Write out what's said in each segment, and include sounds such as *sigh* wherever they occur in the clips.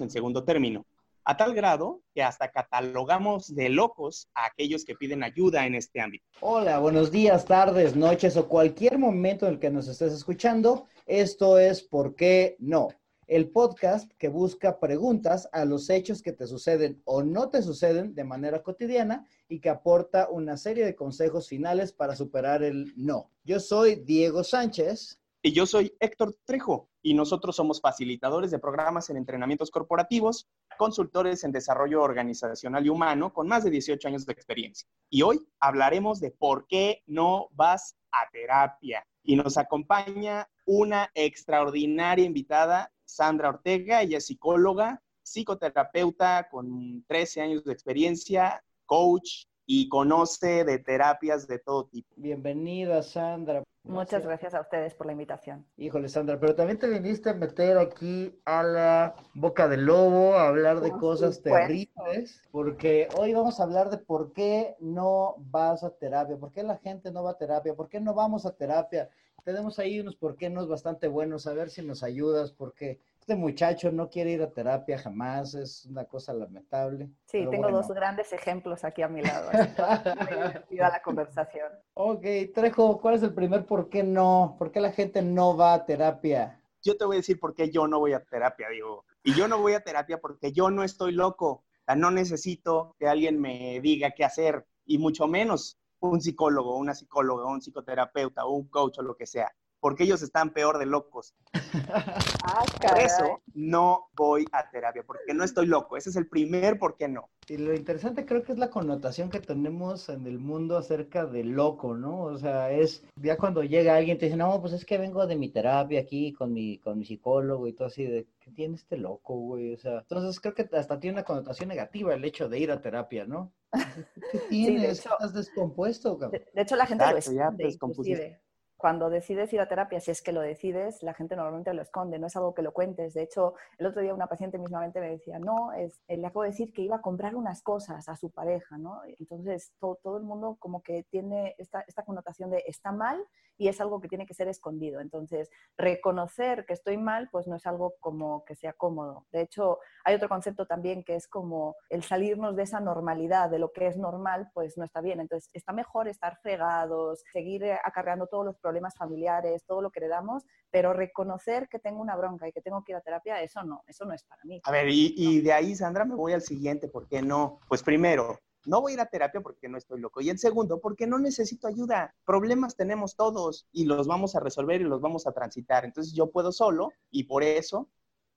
en segundo término, a tal grado que hasta catalogamos de locos a aquellos que piden ayuda en este ámbito. Hola, buenos días, tardes, noches o cualquier momento en el que nos estés escuchando. Esto es ¿Por qué no? El podcast que busca preguntas a los hechos que te suceden o no te suceden de manera cotidiana y que aporta una serie de consejos finales para superar el no. Yo soy Diego Sánchez. Y yo soy Héctor Trejo y nosotros somos facilitadores de programas en entrenamientos corporativos, consultores en desarrollo organizacional y humano con más de 18 años de experiencia. Y hoy hablaremos de por qué no vas a terapia. Y nos acompaña una extraordinaria invitada, Sandra Ortega. Ella es psicóloga, psicoterapeuta con 13 años de experiencia, coach y conoce de terapias de todo tipo. Bienvenida, Sandra. Muchas gracias a ustedes por la invitación. Híjole, Sandra, pero también te viniste a meter aquí a la boca del lobo, a hablar de cosas terribles, porque hoy vamos a hablar de por qué no vas a terapia, por qué la gente no va a terapia, por qué no vamos a terapia. Tenemos ahí unos por qué no es bastante buenos, a ver si nos ayudas, porque este muchacho no quiere ir a terapia jamás, es una cosa lamentable. Sí, tengo dos grandes ejemplos aquí a mi lado. Así *laughs* a la conversación. Ok, Trejo, ¿cuál es el primer por qué no? ¿Por qué la gente no va a terapia? Yo te voy a decir por qué yo no voy a terapia, digo. Y yo no voy a terapia porque yo no estoy loco. No necesito que alguien me diga qué hacer, y mucho menos un psicólogo, una psicóloga, un psicoterapeuta, un coach o lo que sea porque ellos están peor de locos. *laughs* Ah, por eso no voy a terapia, porque no estoy loco. Ese es el primer por qué no. Y lo interesante creo que es la connotación que tenemos en el mundo acerca de loco, ¿no? O sea, es ya cuando llega alguien te dice, no, pues es que vengo de mi terapia aquí con mi, con mi psicólogo y todo así, de ¿qué tiene este loco, güey? O sea, entonces creo que hasta tiene una connotación negativa el hecho de ir a terapia, ¿no? *laughs* ¿Qué tienes? ¿Estás descompuesto, cabrón? De, hecho, la gente lo esconde, cuando decides ir a terapia, si es que lo decides, la gente normalmente lo esconde, no es algo que lo cuentes. De hecho, el otro día una paciente mismamente me decía, no, es, eh, le acabo de decir que iba a comprar unas cosas a su pareja, ¿no? Entonces, todo, todo el mundo como que tiene esta, esta connotación de está mal y es algo que tiene que ser escondido. Entonces, reconocer que estoy mal, pues no es algo como que sea cómodo. De hecho, hay otro concepto también que es como el salirnos de esa normalidad, de lo que es normal, pues no está bien. Entonces, está mejor estar fregados, seguir eh, acarreando todos los problemas familiares, todo lo que le damos, pero reconocer que tengo una bronca y que tengo que ir a terapia, eso no, eso no es para mí. A ver, y, y de ahí, Sandra, me voy al siguiente, ¿por qué no? Pues primero, no voy a ir a terapia porque no estoy loco. Y en segundo, porque no necesito ayuda. Problemas tenemos todos y los vamos a resolver y los vamos a transitar. Entonces yo puedo solo y por eso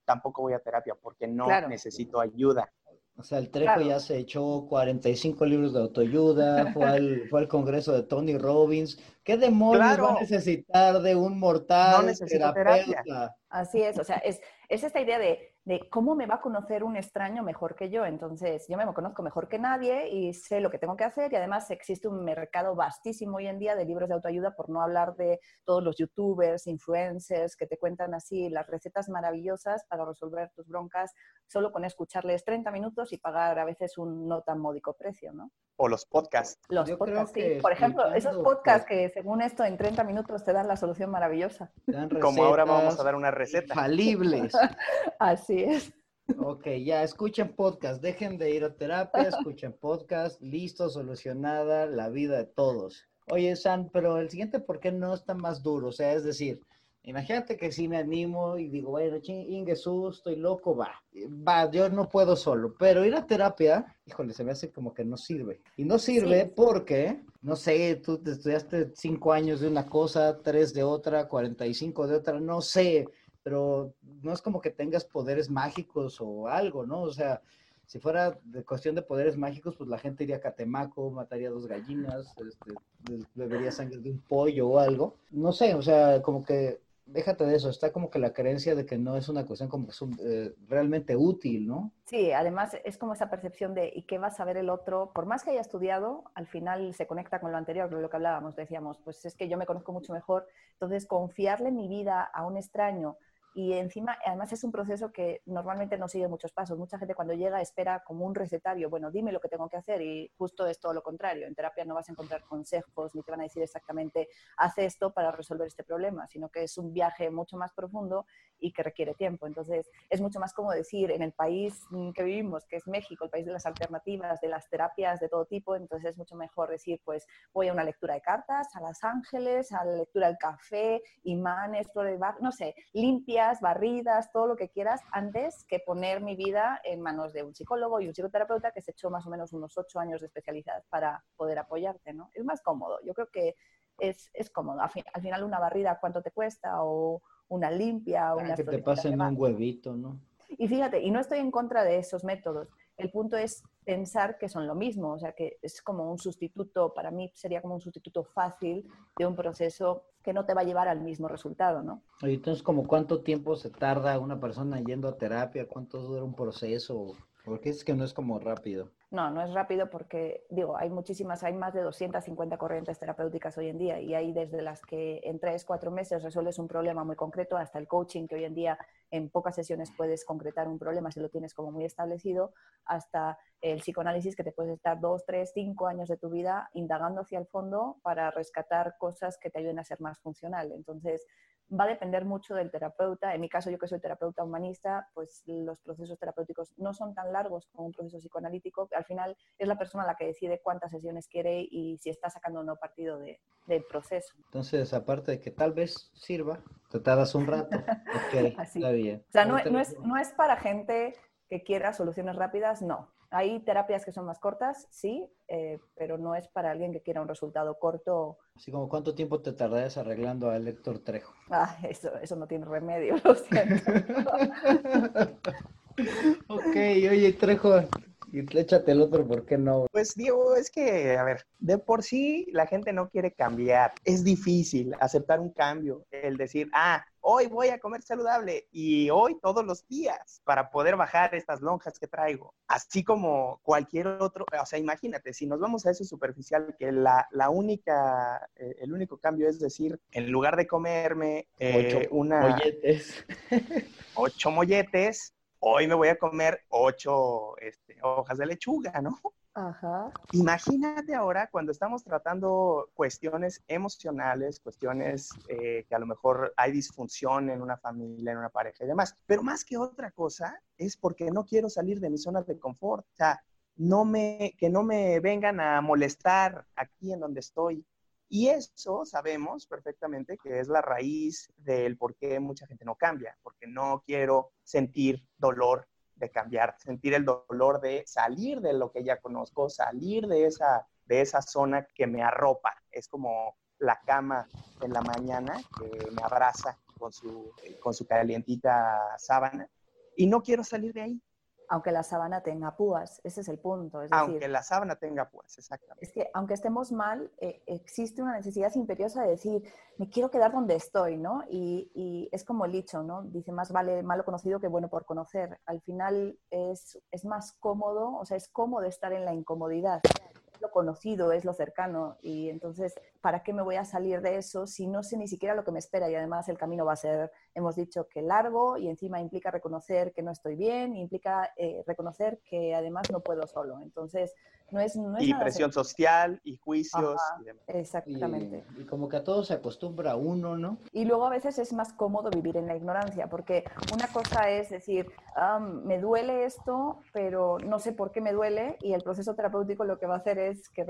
tampoco voy a terapia, porque no necesito ayuda. O sea, el Trejo ya se echó 45 libros de autoayuda, fue al, *laughs* fue al congreso de Tony Robbins. ¿Qué demonios va a necesitar de un mortal no terapeuta? Así es, o sea, es, es esta idea de de cómo me va a conocer un extraño mejor que yo. Entonces, yo me conozco mejor que nadie y sé lo que tengo que hacer y además existe un mercado vastísimo hoy en día de libros de autoayuda, por no hablar de todos los youtubers, influencers que te cuentan así las recetas maravillosas para resolver tus broncas solo con escucharles 30 minutos y pagar a veces un no tan módico precio, ¿no? O los podcasts. Los podcasts, sí. Por ejemplo, esos podcasts que según esto en 30 minutos te dan la solución maravillosa. Como ahora vamos a dar una receta. Infalibles. *laughs* así es. Ok, ya escuchen podcast, dejen de ir a terapia, escuchen podcast, listo, solucionada la vida de todos. Oye, San, pero el siguiente, ¿por qué no está más duro? O sea, es decir, imagínate que si me animo y digo, bueno, Jesús, estoy loco, va, va, yo no puedo solo, pero ir a terapia, híjole, se me hace como que no sirve. Y no sirve porque, no sé, tú te estudiaste cinco años de una cosa, tres de otra, cuarenta y cinco de otra, no sé, pero no es como que tengas poderes mágicos o algo, ¿no? O sea, si fuera de cuestión de poderes mágicos, pues la gente iría a Catemaco, mataría dos gallinas, este, bebería sangre de un pollo o algo. No sé, o sea, como que, déjate de eso, está como que la creencia de que no es una cuestión como eh, realmente útil, ¿no? Sí, además es como esa percepción de ¿y qué va a saber el otro? Por más que haya estudiado, al final se conecta con lo anterior, lo que hablábamos, decíamos, pues es que yo me conozco mucho mejor, entonces confiarle mi vida a un extraño y encima, además es un proceso que normalmente no sigue muchos pasos. Mucha gente cuando llega espera como un recetario, bueno, dime lo que tengo que hacer y justo es todo lo contrario. En terapia no vas a encontrar consejos ni te van a decir exactamente, haz esto para resolver este problema, sino que es un viaje mucho más profundo y que requiere tiempo. Entonces, es mucho más como decir, en el país que vivimos, que es México, el país de las alternativas, de las terapias de todo tipo, entonces es mucho mejor decir, pues voy a una lectura de cartas, a Los Ángeles, a la lectura del café, imanes, flores no sé, limpias, barridas, todo lo que quieras, antes que poner mi vida en manos de un psicólogo y un psicoterapeuta que se echó más o menos unos ocho años de especialidad para poder apoyarte, ¿no? Es más cómodo. Yo creo que es, es cómodo. Al, final una barrida, ¿cuánto te cuesta? O una limpia, una... que te pasen un huevito, ¿no? Y fíjate, y no estoy en contra de esos métodos. El punto es pensar que son lo mismo, o sea, que es como un sustituto, para mí sería como un sustituto fácil de un proceso que no te va a llevar al mismo resultado, ¿no? entonces, ¿como cuánto tiempo se tarda una persona yendo a terapia? ¿Cuánto dura un proceso? Porque es que no es como rápido. No, no es rápido porque, digo, hay muchísimas, hay más de 250 corrientes terapéuticas hoy en día y hay desde las que en tres, cuatro meses resuelves un problema muy concreto hasta el coaching, que hoy en día en pocas sesiones puedes concretar un problema si lo tienes como muy establecido, hasta el psicoanálisis que te puedes estar dos, tres, cinco años de tu vida indagando hacia el fondo para rescatar cosas que te ayuden a ser más funcional. Entonces, va a depender mucho del terapeuta. En mi caso, yo que soy terapeuta humanista, pues los procesos terapéuticos no son tan largos como un proceso psicoanalítico. Al final es la persona la que decide cuántas sesiones quiere y si está sacando o no partido de, del proceso. Entonces, aparte de que tal vez sirva, te tardas un rato. *laughs* ok, está bien. O sea, no, no, es, no es para gente que quiera soluciones rápidas, no. Hay terapias que son más cortas, sí, eh, pero no es para alguien que quiera un resultado corto. Así como cuánto tiempo te tardas arreglando a Héctor Trejo. Ah, eso, eso no tiene remedio, *laughs* lo siento. *laughs* ok, oye Trejo, y échate el otro, ¿por qué no? Pues Diego, es que, a ver, de por sí la gente no quiere cambiar. Es difícil aceptar un cambio, el decir, ah, hoy voy a comer saludable y hoy todos los días para poder bajar estas lonjas que traigo. Así como cualquier otro, o sea, imagínate, si nos vamos a eso superficial, que la, la única, eh, el único cambio es decir, en lugar de comerme eh, ocho una... Molletes. *laughs* ocho molletes, hoy me voy a comer ocho este, hojas de lechuga, ¿no? Ajá. Imagínate ahora cuando estamos tratando cuestiones emocionales, cuestiones eh, que a lo mejor hay disfunción en una familia, en una pareja y demás. Pero más que otra cosa es porque no quiero salir de mi zona de confort. O sea, no me, que no me vengan a molestar aquí en donde estoy. Y eso sabemos perfectamente que es la raíz del por qué mucha gente no cambia, porque no quiero sentir dolor de cambiar, sentir el dolor de salir de lo que ya conozco, salir de esa, de esa zona que me arropa. Es como la cama en la mañana que me abraza con su, con su calientita sábana y no quiero salir de ahí aunque la sábana tenga púas, ese es el punto. aunque la sábana tenga púas, exactamente. Es que aunque estemos mal, eh, existe una necesidad imperiosa de decir, me quiero quedar donde estoy, ¿no? Y, y, es como el dicho, ¿no? Dice, más vale malo conocido que bueno por conocer. Al final es, es más cómodo, o sea, es cómodo estar en la incomodidad lo conocido, es lo cercano. Y entonces, ¿para qué me voy a salir de eso si no sé ni siquiera lo que me espera? Y además el camino va a ser, hemos dicho que largo y encima implica reconocer que no estoy bien, implica eh, reconocer que además no puedo solo. Entonces, no es... No es y presión social y juicios. Exactamente. Y, como que a todo se acostumbra uno, ¿no? Y luego a veces es más cómodo vivir en la ignorancia, porque una cosa es decir, me duele esto, pero no sé por qué me duele, y el proceso terapéutico lo que va a hacer es que,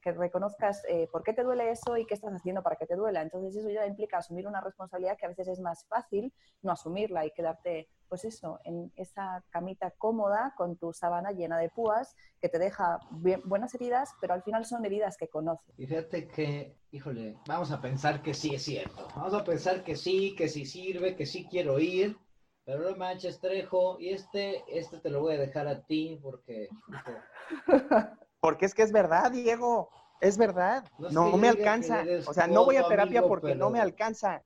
que reconozcas eh, por qué te duele eso y qué estás haciendo para que te duela. Entonces eso ya implica asumir una responsabilidad que a veces es más fácil no asumirla y quedarte, pues eso, en esa camita cómoda con tu sábana llena de púas que te deja buenas heridas, pero al final son heridas que conoces. Y fíjate que, híjole, vamos a pensar que sí es cierto. Vamos a pensar que sí, que sí sirve, que sí quiero ir. Pero no manches, Trejo, y este, este te lo voy a dejar a ti porque... *laughs* Porque es que es verdad, Diego. Es verdad. No, me alcanza. O sea, no voy a terapia porque no me alcanza.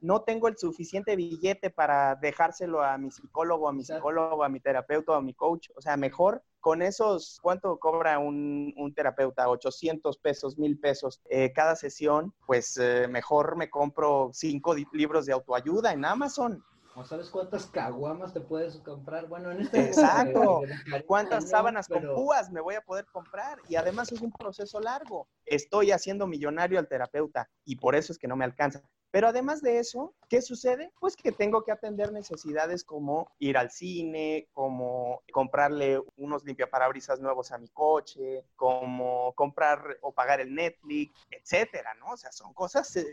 No tengo el suficiente billete para dejárselo a mi psicólogo, a mi psicólogo, a mi terapeuta, a mi coach. O sea, mejor con esos, ¿cuánto cobra un, terapeuta? 800 pesos, 1000 pesos eh, cada sesión. Pues eh, mejor me compro cinco libros de autoayuda en Amazon ¿O sabes cuántas caguamas te puedes comprar? Bueno, en este Exacto. ¿Cuántas sábanas con púas me voy a poder comprar? Y además es un proceso largo. Estoy haciendo millonario al terapeuta y por eso es que no me alcanza. Pero además de eso, ¿qué sucede? Pues que tengo que atender necesidades como ir al cine, como comprarle unos limpiaparabrisas nuevos a mi coche, como comprar o pagar el Netflix, etcétera, ¿no? O sea, son cosas eh,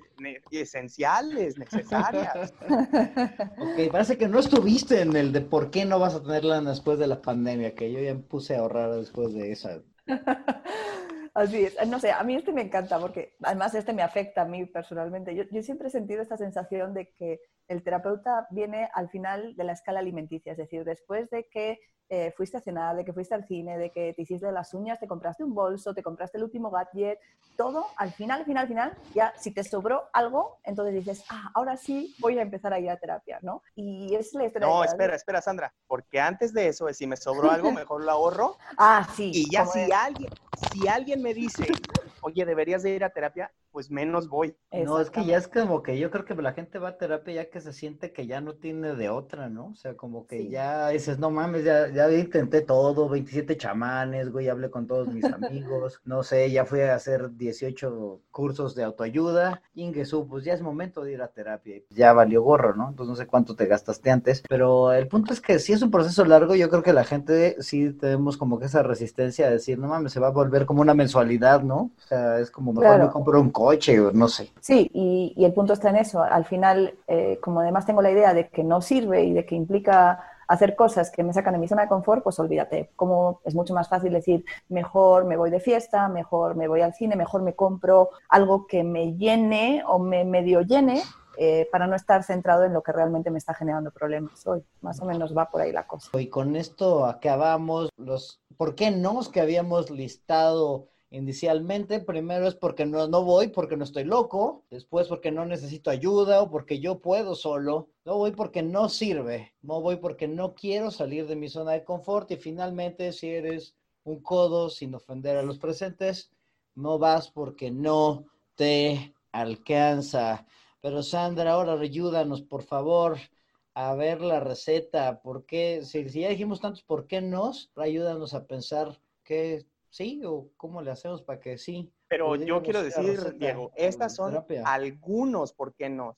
esenciales, necesarias. *laughs* ok, parece que no estuviste en el de por qué no vas a tenerla después de la pandemia, que yo ya me puse a ahorrar después de esa. *laughs* Así es. No sé, a mí este me encanta porque además este me afecta a mí personalmente. Yo, yo, siempre he sentido esta sensación de que el terapeuta viene al final de la escala alimenticia, es decir, después de que eh, fuiste a cenar, de que fuiste al cine, de que te hiciste las uñas, te compraste un bolso, te compraste el último gadget, todo, al final, al final, al final, ya si te sobró algo, entonces dices, ah, ahora sí voy a empezar a ir a terapia, ¿no? Y es la historia. No, espera, espera, Sandra, porque antes de eso, si me sobró algo, *laughs* mejor lo ahorro. ah, sí. Y ya si alguien, si alguien me dice, oye, deberías de ir a terapia, pues menos voy. No, es que ya es como que yo creo que la gente va a terapia ya que se siente que ya no tiene de otra, ¿no? O sea, como que ya dices, no mames, ya, ya intenté todo, 27 chamanes, güey, hablé con todos mis amigos, no sé, ya fui a hacer 18 cursos de autoayuda, Ingesu, pues ya es momento de ir a terapia, ya valió gorro, ¿no? Entonces no sé cuánto te gastaste antes, pero el punto es que si es un proceso largo, yo creo que la gente sí tenemos como que esa resistencia a decir, no mames, se va a volver como una mensualidad, ¿no? O sea, es como mejor me compro un coche, no sé. Sí, y, el punto está en eso. Al final, eh, como además tengo la idea de que no sirve y de que implica hacer cosas que me sacan de mi zona de confort, pues olvídate. Como es mucho más fácil decir, mejor me voy de fiesta, mejor me voy al cine, mejor me compro algo que me llene o me medio llene eh, para no estar centrado en lo que realmente me está generando problemas hoy. Más o menos va por ahí la cosa. Y con esto acabamos los por qué no que habíamos listado Inicialmente, primero es porque no, no voy, porque no estoy loco, después porque no necesito ayuda o porque yo puedo solo, no voy porque no sirve, no voy porque no quiero salir de mi zona de confort y finalmente si eres un codo sin ofender a los presentes, no vas porque no te alcanza. Pero Sandra, ahora ayúdanos, por favor, a ver la receta. ¿Por qué? Si, ya dijimos tantos por qué nos, ayúdanos a pensar qué sí o cómo le hacemos para que sí. Pero yo quiero decir, Diego, estas son algunos por qué no.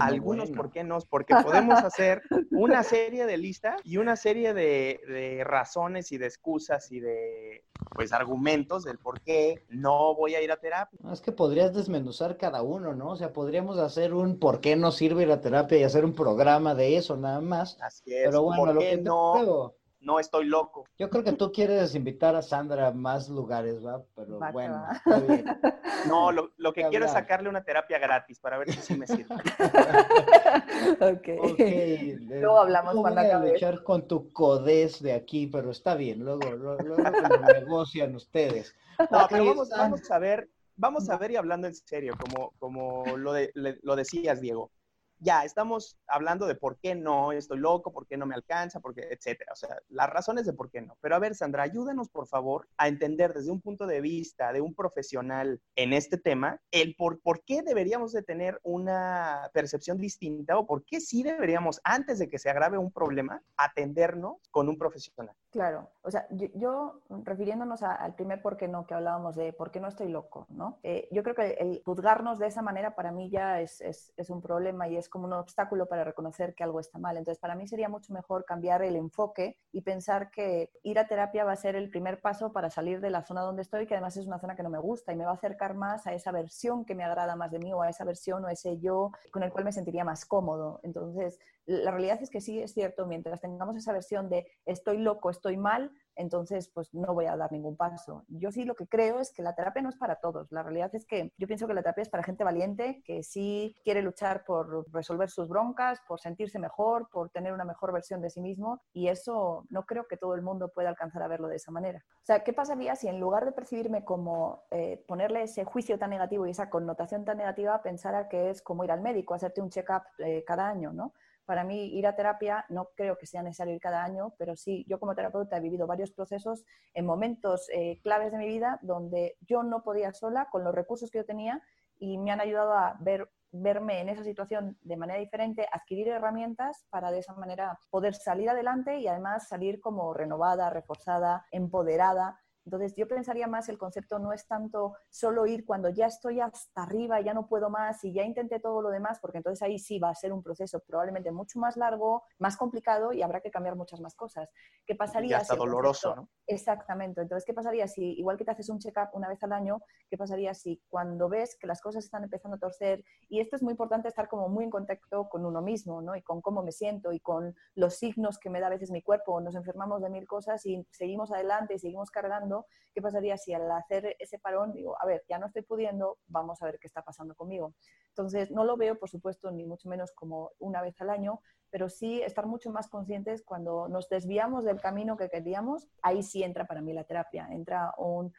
algunos por qué no, porque podemos hacer una serie de listas y una serie de, razones y de excusas y de pues argumentos del por qué no voy a ir a terapia. es que podrías desmenuzar cada uno, ¿no? O sea, podríamos hacer un por qué no sirve ir a terapia y hacer un programa de eso nada más. Así es. Pero bueno, lo que no no estoy loco. Yo creo que tú quieres invitar a Sandra a más lugares, ¿va? Pero bueno, está bien. *laughs* No, lo, que quiero es sacarle una terapia gratis para ver si sí me sirve. *laughs* ok. okay. *laughs* Luego hablamos no cuando voy a luchar con tu codez de aquí, pero está bien, luego, luego, luego lo negocian ustedes. No, pero vamos, vamos, a ver, vamos a ver y hablando en serio, como, como lo, de, lo decías, Diego ya estamos hablando de por qué no, estoy loco, por qué no me alcanza, por qué, etcétera. O sea, las razones de por qué no. Pero a ver, Sandra, ayúdanos por favor a entender desde un punto de vista de un profesional en este tema el por, por qué deberíamos de tener una percepción distinta o por qué sí deberíamos, antes de que se agrave un problema, atendernos con un profesional. Claro, o sea, yo, refiriéndonos al primer por qué no que hablábamos de por qué no estoy loco, ¿no? Eh, yo creo que el juzgarnos de esa manera para mí ya es, es, es un problema y es como un obstáculo para reconocer que algo está mal. Entonces, para mí sería mucho mejor cambiar el enfoque y pensar que ir a terapia va a ser el primer paso para salir de la zona donde estoy, que además es una zona que no me gusta y me va a acercar más a esa versión que me agrada más de mí o a esa versión o ese yo con el cual me sentiría más cómodo. Entonces, la realidad es que sí es cierto, mientras tengamos esa versión de estoy loco, estoy mal, entonces pues no voy a dar ningún paso. Yo sí lo que creo es que la terapia no es para todos. La realidad es que yo pienso que la terapia es para gente valiente, que sí quiere luchar por resolver sus broncas, por sentirse mejor, por tener una mejor versión de sí mismo y eso no creo que todo el mundo pueda alcanzar a verlo de esa manera. O sea, ¿qué pasaría si en lugar de percibirme como eh, ponerle ese juicio tan negativo y esa connotación tan negativa, pensara que es como ir al médico, hacerte un check-up eh, cada año, ¿no? Para mí ir a terapia no creo que sea necesario ir cada año, pero sí, yo como terapeuta he vivido varios procesos en momentos eh, claves de mi vida donde yo no podía sola con los recursos que yo tenía y me han ayudado a ver verme en esa situación de manera diferente, adquirir herramientas para de esa manera poder salir adelante y además salir como renovada, reforzada, empoderada entonces, yo pensaría más, el concepto no es tanto solo ir cuando ya estoy hasta arriba, ya no puedo más y ya intenté todo lo demás, porque entonces ahí sí va a ser un proceso probablemente mucho más largo, más complicado y habrá que cambiar muchas más cosas. ¿Qué pasaría? Y doloroso, ¿no? Exactamente. Entonces, ¿qué pasaría si, igual que te haces un check-up una vez al año, qué pasaría si cuando ves que las cosas están empezando a torcer, y esto es muy importante estar como muy en contacto con uno mismo, ¿no? Y con cómo me siento y con los signos que me da a veces mi cuerpo, nos enfermamos de mil cosas y seguimos adelante y seguimos cargando, ¿qué pasaría si al hacer ese parón digo, a ver, ya no estoy pudiendo, vamos a ver qué está pasando conmigo? Entonces, no lo veo, por supuesto, ni mucho menos como una vez al año, pero sí estar mucho más conscientes cuando nos desviamos del camino que queríamos, ahí sí entra para mí la terapia, entra un,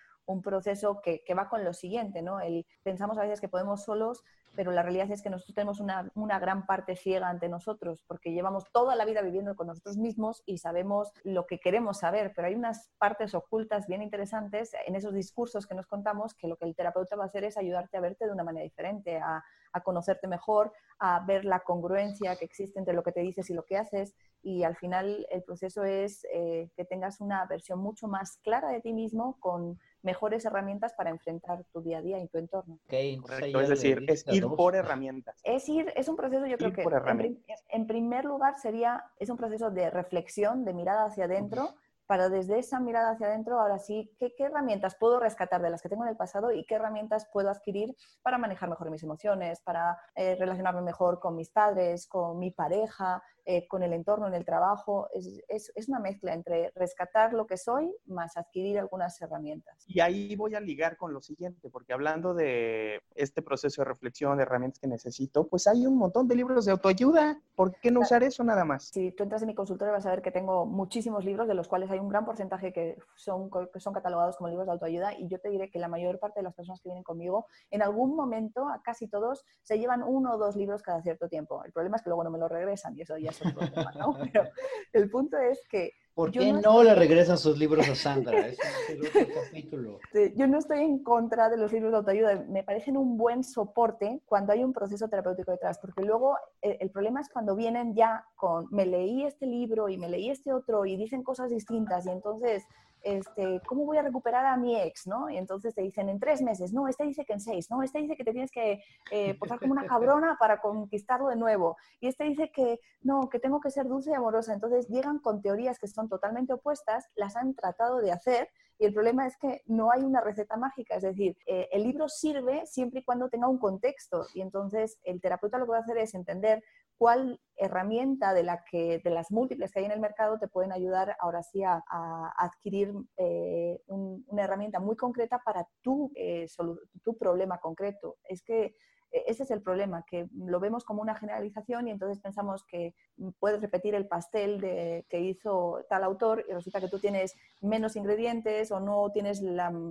proceso que, que, va con lo siguiente, ¿no? El, pensamos a veces que podemos solos, pero la realidad es que nosotros tenemos una, una, gran parte ciega ante nosotros, porque llevamos toda la vida viviendo con nosotros mismos y sabemos lo que queremos saber, pero hay unas partes ocultas bien interesantes en esos discursos que nos contamos que lo que el terapeuta va a hacer es ayudarte a verte de una manera diferente, a, a conocerte mejor, a ver la congruencia que existe entre lo que te dices y lo que haces. Y al final el proceso es eh, que tengas una versión mucho más clara de ti mismo con mejores herramientas para enfrentar tu día a día y tu entorno. Correcto, es decir, es ir por herramientas. Es ir, es un proceso, yo creo que en, en, primer lugar sería, es un proceso de reflexión, de mirada hacia adentro para desde esa mirada hacia adentro, ahora sí, ¿qué, herramientas puedo rescatar de las que tengo en el pasado y qué herramientas puedo adquirir para manejar mejor mis emociones, para eh, relacionarme mejor con mis padres, con mi pareja, eh, con el entorno, en el trabajo. Es, es, es, una mezcla entre rescatar lo que soy más adquirir algunas herramientas. Y ahí voy a ligar con lo siguiente, porque hablando de este proceso de reflexión, de herramientas que necesito, pues hay un montón de libros de autoayuda. ¿Por qué no usar eso nada más? Si tú entras en mi consultorio vas a ver que tengo muchísimos libros, de los cuales hay un gran porcentaje que son, que son catalogados como libros de autoayuda y yo te diré que la mayor parte de las personas que vienen conmigo, en algún momento, a casi todos, se llevan uno o dos libros cada cierto tiempo. El problema es que luego no me lo regresan y eso ya es otro problema, ¿no? *laughs* Pero el punto es que ¿Por qué no, le regresan sus libros a Sandra? es otro *laughs* capítulo. Yo no estoy en contra de los libros de autoayuda. Me parecen un buen soporte cuando hay un proceso terapéutico detrás, porque luego el, eh, el, problema es cuando vienen ya con, me leí este libro y me leí este otro y dicen cosas distintas y entonces este, ¿cómo voy a recuperar a mi ex? ¿no? Y entonces te dicen en tres meses, no, este dice que en seis, no, este dice que te tienes que eh, portar como una cabrona para conquistarlo de nuevo, y este dice que no, que tengo que ser dulce y amorosa. Entonces llegan con teorías que son totalmente opuestas, las han tratado de hacer, y el problema es que no hay una receta mágica, es decir, eh, el libro sirve siempre y cuando tenga un contexto, y entonces el terapeuta lo que va a hacer es entender cuál herramienta de, la que, de las múltiples que hay en el mercado te pueden ayudar ahora sí a, adquirir eh, una herramienta muy concreta para tu, eh, tu problema concreto. Es que ese es el problema, que lo vemos como una generalización y entonces pensamos que puedes repetir el pastel de, que hizo tal autor y resulta que tú tienes menos ingredientes o no tienes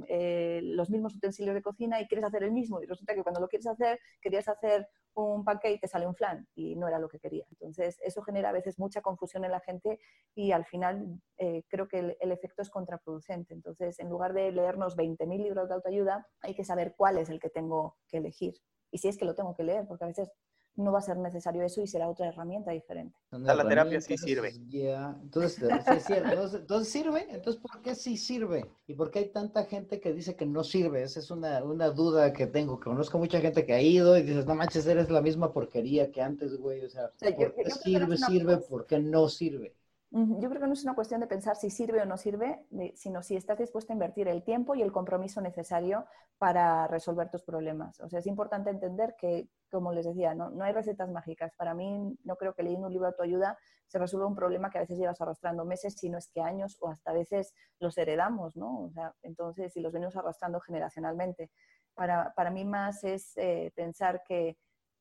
eh, los mismos utensilios de cocina y quieres hacer el mismo y resulta que cuando lo quieres hacer querías hacer un pancake y te sale un flan y no era lo que quería. Entonces eso genera a veces mucha confusión en la gente y al final eh, creo que el, el, efecto es contraproducente. Entonces en lugar de leernos 20.000 libros de autoayuda hay que saber cuál es el que tengo que elegir y si es que lo tengo que leer, porque a veces no va a ser necesario eso y será otra herramienta diferente. la terapia sí sirve. entonces, entonces, sirve, entonces ¿por qué sí sirve? ¿Y por qué hay tanta gente que dice que no sirve? Esa es una, una duda que tengo. Conozco mucha gente que ha ido y dices, no manches, eres la misma porquería que antes, güey. O sea, ¿por qué sirve, sirve? ¿Por qué no sirve? Yo creo que no es una cuestión de pensar si sirve o no sirve, sino si estás dispuesto a invertir el tiempo y el compromiso necesario para resolver tus problemas. O sea, es importante entender que, como les decía, no, no hay recetas mágicas. Para mí, no creo que leyendo un libro de tu ayuda se resuelva un problema que a veces llevas arrastrando meses, si no es que años o hasta a veces los heredamos, ¿no? O sea, entonces, si los venimos arrastrando generacionalmente. Para, para mí más es eh, pensar que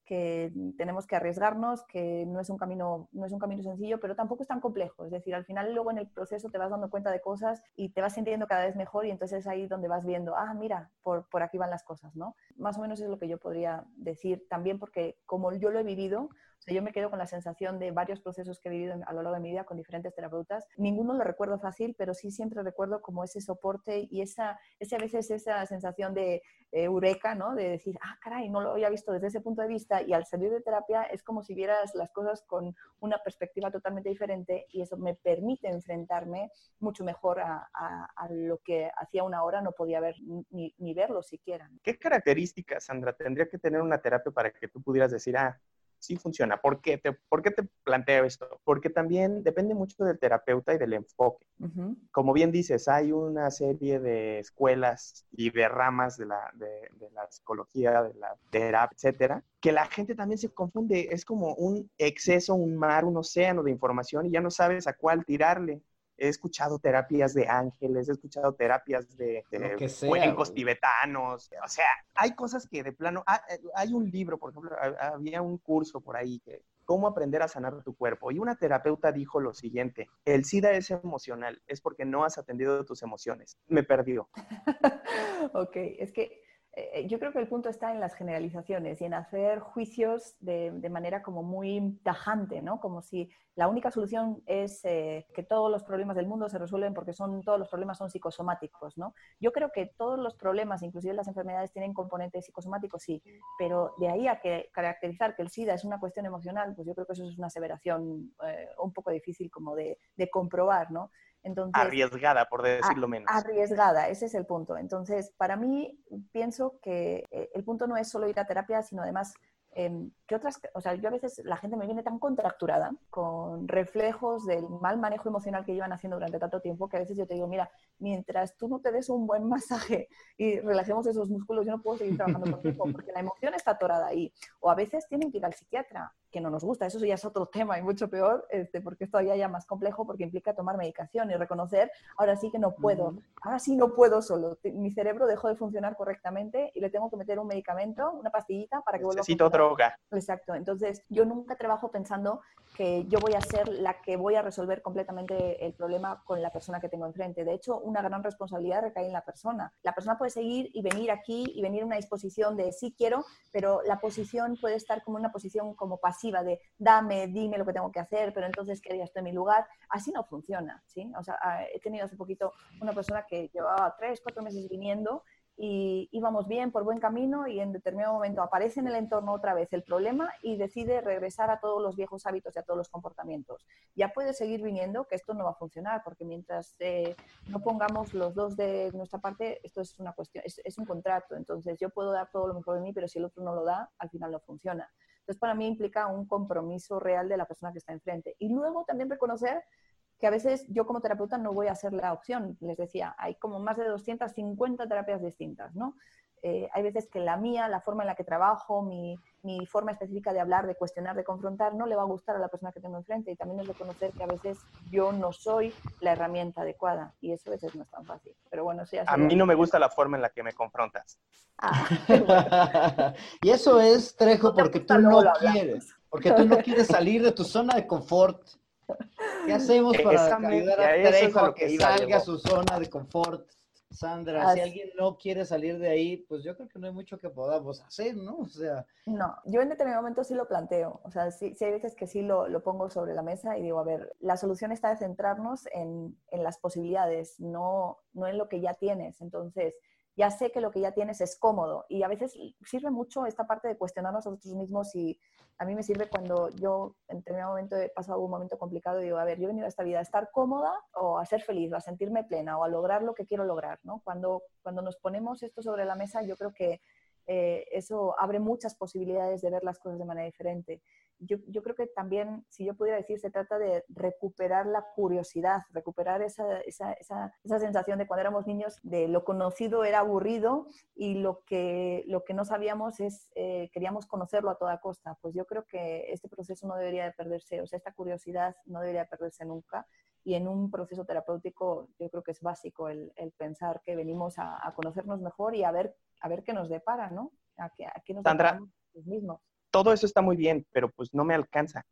que tenemos que arriesgarnos, que no es, un camino, no es un camino sencillo, pero tampoco es tan complejo. Es decir, al final luego en el proceso te vas dando cuenta de cosas y te vas sintiendo cada vez mejor y entonces es ahí donde vas viendo, ah, mira, por, por aquí van las cosas, ¿no? Más o menos es lo que yo podría decir también porque como yo lo he vivido, yo me quedo con la sensación de varios procesos que he vivido a lo largo de mi vida con diferentes terapeutas. Ninguno lo recuerdo fácil, pero sí siempre recuerdo como ese soporte y esa, ese, a veces esa sensación de eureka, ¿no? De decir, ah, caray, no lo había visto desde ese punto de vista y al salir de terapia es como si vieras las cosas con una perspectiva totalmente diferente y eso me permite enfrentarme mucho mejor a, lo que hacía una hora no podía ver ni, ni verlo siquiera. ¿Qué características, Sandra, tendría que tener una terapia para que tú pudieras decir, ah, sí funciona. ¿Por qué te, por qué te planteo esto? Porque también depende mucho del terapeuta y del enfoque. Como bien dices, hay una serie de escuelas y de ramas de la, de, de la psicología, de la terapia, etcétera, que la gente también se confunde. Es como un exceso, un mar, un océano de información y ya no sabes a cuál tirarle he escuchado terapias de ángeles, he escuchado terapias de, cuencos tibetanos, o sea, hay cosas que de plano, ah, eh, hay un libro, por ejemplo, había un curso por ahí que cómo aprender a sanar tu cuerpo. Y una terapeuta dijo lo siguiente, el SIDA es emocional, es porque no has atendido tus emociones. Me perdió. *laughs* ok, es que eh, yo creo que el punto está en las generalizaciones y en hacer juicios de, manera como muy tajante, ¿no? Como si la única solución es eh, que todos los problemas del mundo se resuelven porque son, todos los problemas son psicosomáticos, ¿no? Yo creo que todos los problemas, inclusive las enfermedades, tienen componentes psicosomáticos, sí, pero de ahí a que caracterizar que el SIDA es una cuestión emocional, pues yo creo que eso es una aseveración eh, un poco difícil como de, de comprobar, ¿no? Arriesgada, por decirlo menos. Arriesgada, ese es el punto. Entonces, para mí, pienso que eh, el punto no es solo ir a terapia, sino además Em, ¿Qué otras? O sea, yo a veces la gente me viene tan contracturada con reflejos del mal manejo emocional que llevan haciendo durante tanto tiempo que a veces yo te digo, mira, mientras tú no te des un buen masaje y relajemos esos músculos, yo no puedo seguir trabajando contigo porque la emoción está atorada ahí. O a veces tienen que ir al psiquiatra, que no nos gusta, eso ya es otro *laughs* tema y mucho peor, este, porque es todavía ya más complejo porque implica tomar medicación y reconocer, ahora sí que no puedo, ahora sí no puedo solo, mi cerebro dejó de funcionar correctamente y le tengo que meter un medicamento, una pastillita para que vuelva a funcionar. Exacto. Entonces, yo nunca trabajo pensando que yo voy a ser la que voy a resolver completamente el problema con la persona que tengo enfrente. De hecho, una gran responsabilidad recae en la persona. La persona puede seguir y venir aquí y venir en una disposición de sí quiero, pero la posición puede estar como una posición como pasiva de dame, dime lo que tengo que hacer, pero entonces que ya estoy en mi lugar. Así no funciona, ¿sí? O sea, ah, he tenido hace poquito una persona que llevaba tres, cuatro meses viniendo y íbamos bien por buen camino y en determinado momento aparece en el entorno otra vez el problema y decide regresar a todos los viejos hábitos y a todos los comportamientos. Ya puede seguir viniendo que esto no va a funcionar porque mientras eh, no pongamos los dos de nuestra parte, esto es una cuestión, es, es un contrato. Entonces yo puedo dar todo lo mejor de mí, pero si el otro no lo da, al final no funciona. Entonces para mí implica un compromiso real de la persona que está enfrente. Y luego también reconocer que a veces yo como terapeuta no voy a ser la opción. Les decía, hay como más de 250 terapias distintas, ¿no? Eh, hay veces que la mía, la forma en la que trabajo, mi, mi, forma específica de hablar, de cuestionar, de confrontar, no le va a gustar a la persona que tengo enfrente. Y también es reconocer que a veces yo no soy la herramienta adecuada. Y eso a veces no es tan fácil. Pero bueno, sí, A mí no me gusta la forma en la que me confrontas. Ah. *laughs* y eso es, Trejo, porque tú no quieres. Porque tú no quieres salir de tu zona de confort. ¿Qué hacemos para ayudar a Trejo a que salga a su zona de confort? Sandra, si alguien no quiere salir de ahí, pues yo creo que no hay mucho que podamos hacer, ¿no? O sea... No, yo en determinado momento sí lo planteo, o sea, sí, hay veces que sí lo, lo, pongo sobre la mesa y digo, a ver, la solución está de centrarnos en, en las posibilidades, no, no en lo que ya tienes. Entonces, ya sé que lo que ya tienes es cómodo y a veces sirve mucho esta parte de cuestionarnos a nosotros mismos y a mí me sirve cuando yo en determinado momento he pasado un momento complicado y digo, a ver, yo he venido a esta vida a estar cómoda o a ser feliz, o a sentirme plena o a lograr lo que quiero lograr, ¿no? Cuando, cuando nos ponemos esto sobre la mesa, yo creo que eh, eso abre muchas posibilidades de ver las cosas de manera diferente yo, yo, creo que también, si yo pudiera decir, se trata de recuperar la curiosidad, recuperar esa, esa, esa, esa, sensación de cuando éramos niños, de lo conocido era aburrido y lo que, lo que no sabíamos es, eh, queríamos conocerlo a toda costa. Pues yo creo que este proceso no debería de perderse, o sea, esta curiosidad no debería de perderse nunca. Y en un proceso terapéutico yo creo que es básico el, el pensar que venimos a, a, conocernos mejor y a ver, a ver qué nos depara, ¿no? A, qué, a qué nos Sandra, mismos todo eso está muy bien, pero pues no me alcanza.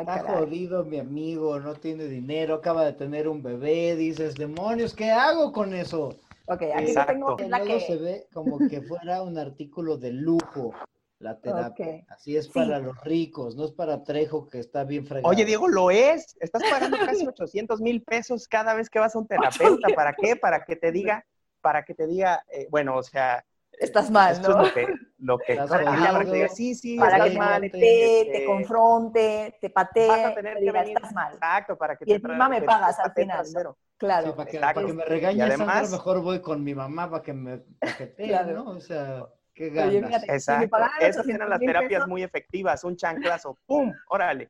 está jodido mi amigo, no tiene dinero, acaba de tener un bebé, dices, demonios, ¿qué hago con eso? Ok, aquí tengo la que... se ve como que fuera un artículo de lujo la terapia. Así es para los ricos, no es para Trejo que está bien fregado. Oye, Diego, lo es. Estás pagando casi *laughs* 800 mil pesos cada vez que vas a un terapeuta. ¿Para qué? Para que te diga, para que te diga, eh, bueno, o sea, Estás mal, ¿no? Es lo que sí, sí, para que mal, te, te, confronte, te patee, vas a tener que venir, estás mal. Exacto, para que y encima me pagas al final. Claro. para, que, para, que, me regañes, además, mejor voy con mi mamá para que me paquetee, claro. ¿no? O sea, qué ganas. Exacto. Esas eran las terapias muy efectivas, un chanclazo, ¡pum! órale.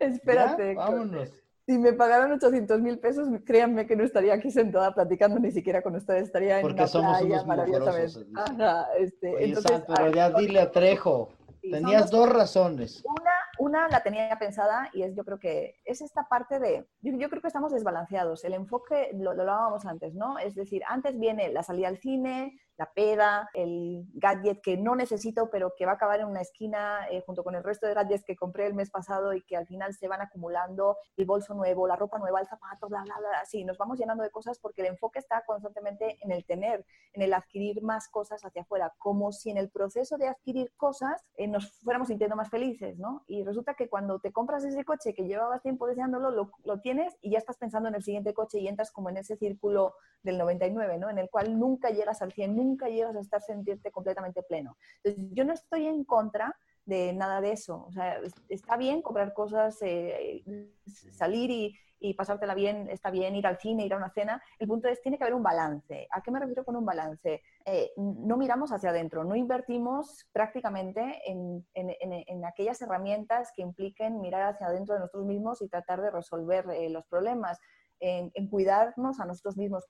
Espérate. Vámonos si me pagaran 800 mil pesos, créanme que no estaría aquí sentada platicando ni siquiera con ustedes, estaría en Porque una somos playa maravillosamente. Ajá, este, Oye, entonces, pero ya dile a Trejo, tenías dos razones. Una, una la tenía pensada y es yo creo que es esta parte de, yo, creo que estamos desbalanceados. El enfoque, lo, lo hablábamos antes, ¿no? Es decir, antes viene la salida al cine, la peda, el gadget que no necesito, pero que va a acabar en una esquina eh, junto con el resto de gadgets que compré el mes pasado y que al final se van acumulando, el bolso nuevo, la ropa nueva, el zapato, bla, bla, bla. Sí, nos vamos llenando de cosas porque el enfoque está constantemente en el tener, en el adquirir más cosas hacia afuera, como si en el proceso de adquirir cosas eh, nos fuéramos sintiendo más felices, ¿no? Y resulta que cuando te compras ese coche que llevabas tiempo deseándolo, lo, lo tienes y ya estás pensando en el siguiente coche y entras como en ese círculo del 99, ¿no? En el cual nunca llegas al 100, nunca llegas a estar sentirte completamente pleno. Entonces, yo no estoy en contra de nada de eso. O sea, está bien comprar cosas, eh, salir y, y, pasártela bien, está bien ir al cine, ir a una cena. El punto es, tiene que haber un balance. ¿A qué me refiero con un balance? Eh, no miramos hacia adentro, no invertimos prácticamente en, en, en, aquellas herramientas que impliquen mirar hacia adentro de nosotros mismos y tratar de resolver eh, los problemas. En, en, cuidarnos a nosotros mismos,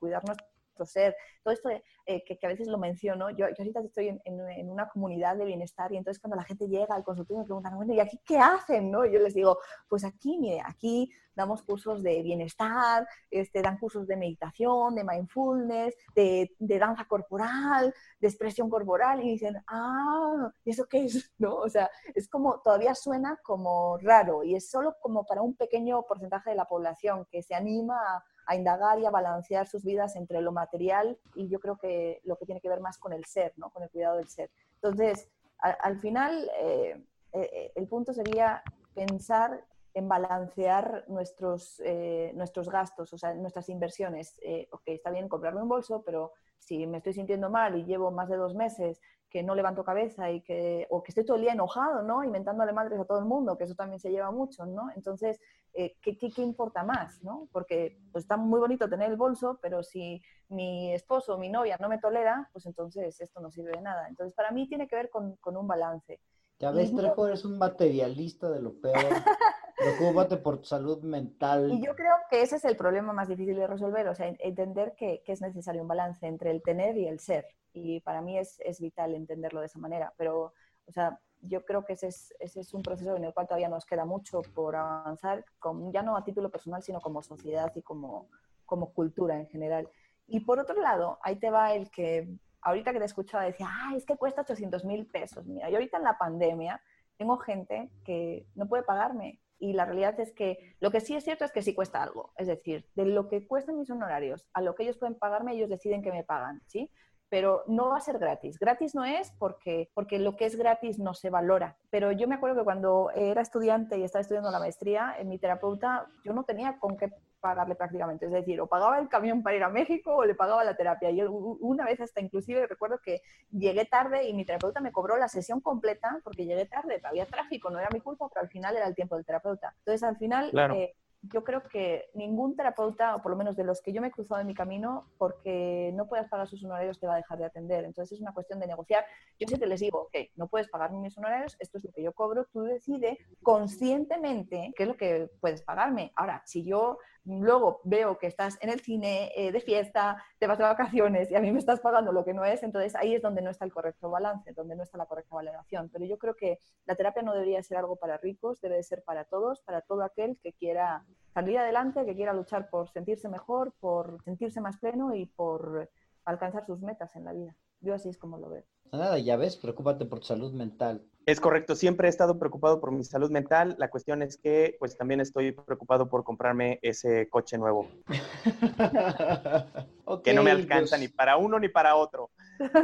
cuidarnos ser, todo esto eh, que, a veces lo menciono, yo, yo ahorita estoy en, una comunidad de bienestar y entonces cuando la gente llega al consultorio me preguntan, bueno, ¿y aquí qué hacen? ¿no? Y yo les digo, pues aquí, mire, aquí damos cursos de bienestar, este, dan cursos de meditación, de mindfulness, de, de danza corporal, de expresión corporal y dicen, ah, ¿y eso qué es? *laughs* ¿No? O sea, es como, todavía suena como raro y es solo como para un pequeño porcentaje de la población que se anima a a indagar y a balancear sus vidas entre lo material y yo creo que lo que tiene que ver más con el ser, ¿no? con el cuidado del ser. Entonces, al final, eh, eh, el punto sería pensar en balancear nuestros, eh, nuestros gastos, o sea, nuestras inversiones. ok, está bien comprarme un bolso, pero si me estoy sintiendo mal y llevo más de dos meses que no levanto cabeza y que, o que estoy todo el día enojado, ¿no? Inventándole madres a todo el mundo, que eso también se lleva mucho, ¿no? Entonces, eh, ¿qué, qué, importa más, ¿no? Porque pues, está muy bonito tener el bolso, pero si mi esposo o mi novia no me tolera, pues entonces esto no sirve de nada. Entonces, para mí tiene que ver con, con un balance. Ya ves, Trejo, eres un materialista de lo peor. *laughs* Preocúpate por tu salud mental. Y yo creo que ese es el problema más difícil de resolver, o sea, entender que, que es necesario un balance entre el tener y el ser. Y para mí es, es, vital entenderlo de esa manera. Pero, o sea, yo creo que ese es, ese es un proceso en el cual todavía nos queda mucho por avanzar, con, ya no a título personal, sino como sociedad y como, como cultura en general. Y por otro lado, ahí te va el que ahorita que te escuchaba decía, ah, es que cuesta 800 mil pesos. Mira, yo ahorita en la pandemia tengo gente que no puede pagarme y la realidad es que lo que sí es cierto es que sí cuesta algo. Es decir, de lo que cuestan mis honorarios a lo que ellos pueden pagarme, ellos deciden que me pagan, ¿sí? Pero no va a ser gratis. Gratis no es porque, porque lo que es gratis no se valora. Pero yo me acuerdo que cuando era estudiante y estaba estudiando la maestría, en mi terapeuta, yo no tenía con qué pagarle prácticamente. Es decir, o pagaba el camión para ir a México o le pagaba la terapia. Y una vez hasta inclusive recuerdo que llegué tarde y mi terapeuta me cobró la sesión completa porque llegué tarde, había tráfico, no era mi culpa, pero al final era el tiempo del terapeuta. Entonces al final eh, yo creo que ningún terapeuta, o por lo menos de los que yo me he cruzado en mi camino, porque no puedas pagar sus honorarios, te va a dejar de atender. Entonces es una cuestión de negociar. Yo siempre les digo, ok, no puedes pagarme mis honorarios, esto es lo que yo cobro, tú decides conscientemente qué es lo que puedes pagarme. Ahora, si yo luego veo que estás en el cine eh, de fiesta, te vas de vacaciones y a mí me estás pagando lo que no es, entonces ahí es donde no está el correcto balance, donde no está la correcta valoración. Pero yo creo que la terapia no debería ser algo para ricos, debe ser para todos, para todo aquel que quiera salir adelante, que quiera luchar por sentirse mejor, por sentirse más pleno y por alcanzar sus metas en la vida. Yo así es como lo veo. Nada, ya ves, preocúpate por tu salud mental. Es correcto, siempre he estado preocupado por mi salud mental. La cuestión es que, pues también estoy preocupado por comprarme ese coche nuevo. *laughs* que no me alcanza pues. ni para uno ni para otro.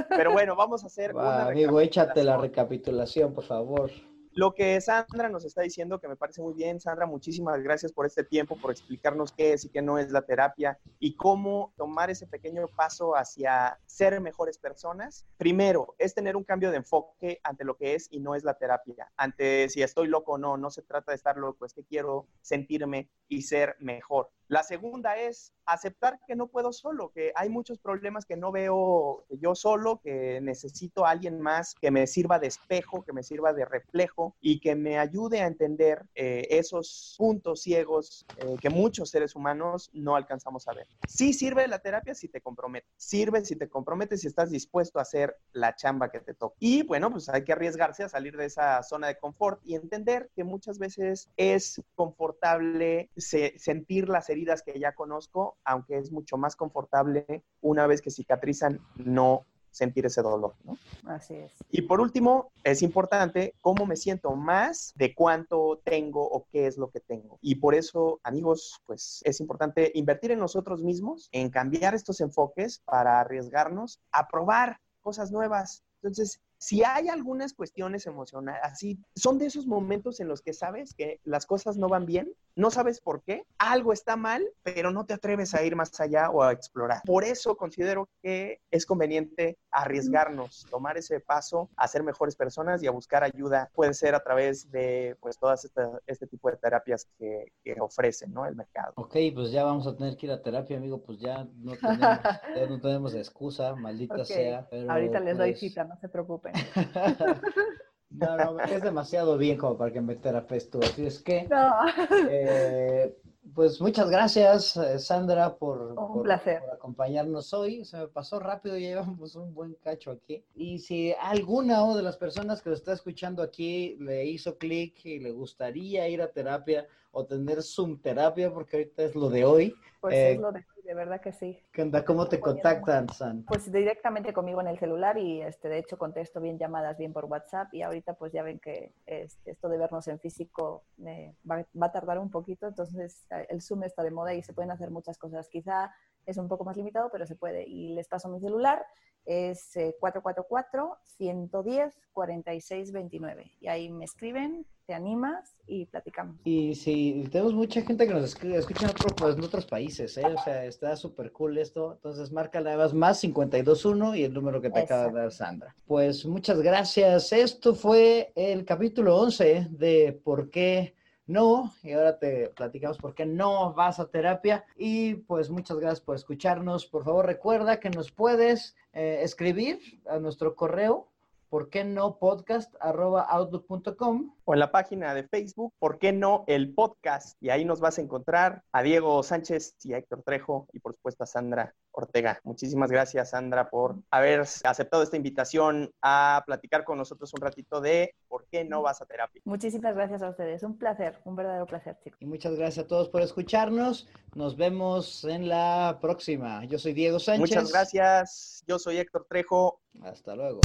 Pero bueno, vamos a hacer una Amigo, échate la recapitulación, por favor. Lo que Sandra nos está diciendo, que me parece muy bien. Sandra, muchísimas gracias por este tiempo, por explicarnos qué es y qué no es la terapia y cómo tomar ese pequeño paso hacia ser mejores personas. Primero, es tener un cambio de enfoque ante lo que es y no es la terapia. Ante si estoy loco o no, no se trata de estar loco, es que quiero sentirme y ser mejor. La segunda es aceptar que no puedo solo, que hay muchos problemas que no veo yo solo, que necesito a alguien más que me sirva de espejo, que me sirva de reflejo y que me ayude a entender eh, esos puntos ciegos eh, que muchos seres humanos no alcanzamos a ver. Sí sirve la terapia si te comprometes, sirve si te comprometes y estás dispuesto a hacer la chamba que te toca. Y bueno, pues hay que arriesgarse a salir de esa zona de confort y entender que muchas veces es confortable sentir las heridas que ya conozco, aunque es mucho más confortable una vez que cicatrizan no sentir ese dolor, ¿no? Así es. Y por último, es importante cómo me siento más de cuánto tengo o qué es lo que tengo. Y por eso, amigos, pues es importante invertir en nosotros mismos, en cambiar estos enfoques para arriesgarnos a probar cosas nuevas. Entonces, si hay algunas cuestiones emocionales, así, son de esos momentos en los que sabes que las cosas no van bien, no sabes por qué, algo está mal, pero no te atreves a ir más allá o a explorar. Por eso considero que es conveniente arriesgarnos, tomar ese paso a ser mejores personas y a buscar ayuda. Puede ser a través de pues todas este tipo de terapias que, ofrecen, ¿no? El mercado. Ok, pues ya vamos a tener que ir a terapia, amigo, pues ya no tenemos, *laughs* ya no tenemos excusa, maldita sea. Ahorita les doy pues cita, no se preocupen. No, no, es demasiado bien como para que me terapes tú. Así es que, eh, pues muchas gracias, eh, Sandra, por, acompañarnos hoy. Se me pasó rápido, ya llevamos un buen cacho aquí. Y si alguna de las personas que lo está escuchando aquí le hizo clic y le gustaría ir a terapia o tener Zoom terapia, porque ahorita es lo de hoy. Pues es eh, lo de de verdad que sí. ¿Qué onda? ¿Cómo te contactan, San? Pues directamente conmigo en el celular y este, de hecho contesto bien llamadas, bien por WhatsApp y ahorita pues ya ven que este, esto de vernos en físico eh, va, a tardar un poquito, entonces eh, el Zoom está de moda y se pueden hacer muchas cosas. Quizá es un poco más limitado, pero se puede. Y les paso mi celular, es 444-110-4629. Eh, y ahí me escriben, te animas y platicamos. Y si tenemos mucha gente que nos escribe, escucha en, pues, en otros países, ¿eh? o sea, está súper cool esto. Entonces, marca la más más 521 y el número que te acaba de dar Sandra. Pues muchas gracias. Esto fue el capítulo 11 de ¿Por qué? No, y ahora te platicamos por qué no vas a terapia. Y pues muchas gracias por escucharnos. Por favor, recuerda que nos puedes eh, escribir a nuestro correo ¿por qué no podcast arroba outlook.com? O en la página de Facebook, ¿por qué no el podcast? Y ahí nos vas a encontrar a Diego Sánchez y a Héctor Trejo y por supuesto a Sandra Ortega. Muchísimas gracias, Sandra, por haber aceptado esta invitación a platicar con nosotros un ratito de por qué no vas a terapia. Muchísimas gracias a ustedes. Un placer, un verdadero placer, chicos. Y muchas gracias a todos por escucharnos. Nos vemos en la próxima. Yo soy Diego Sánchez. Muchas gracias. Yo soy Héctor Trejo. Hasta luego.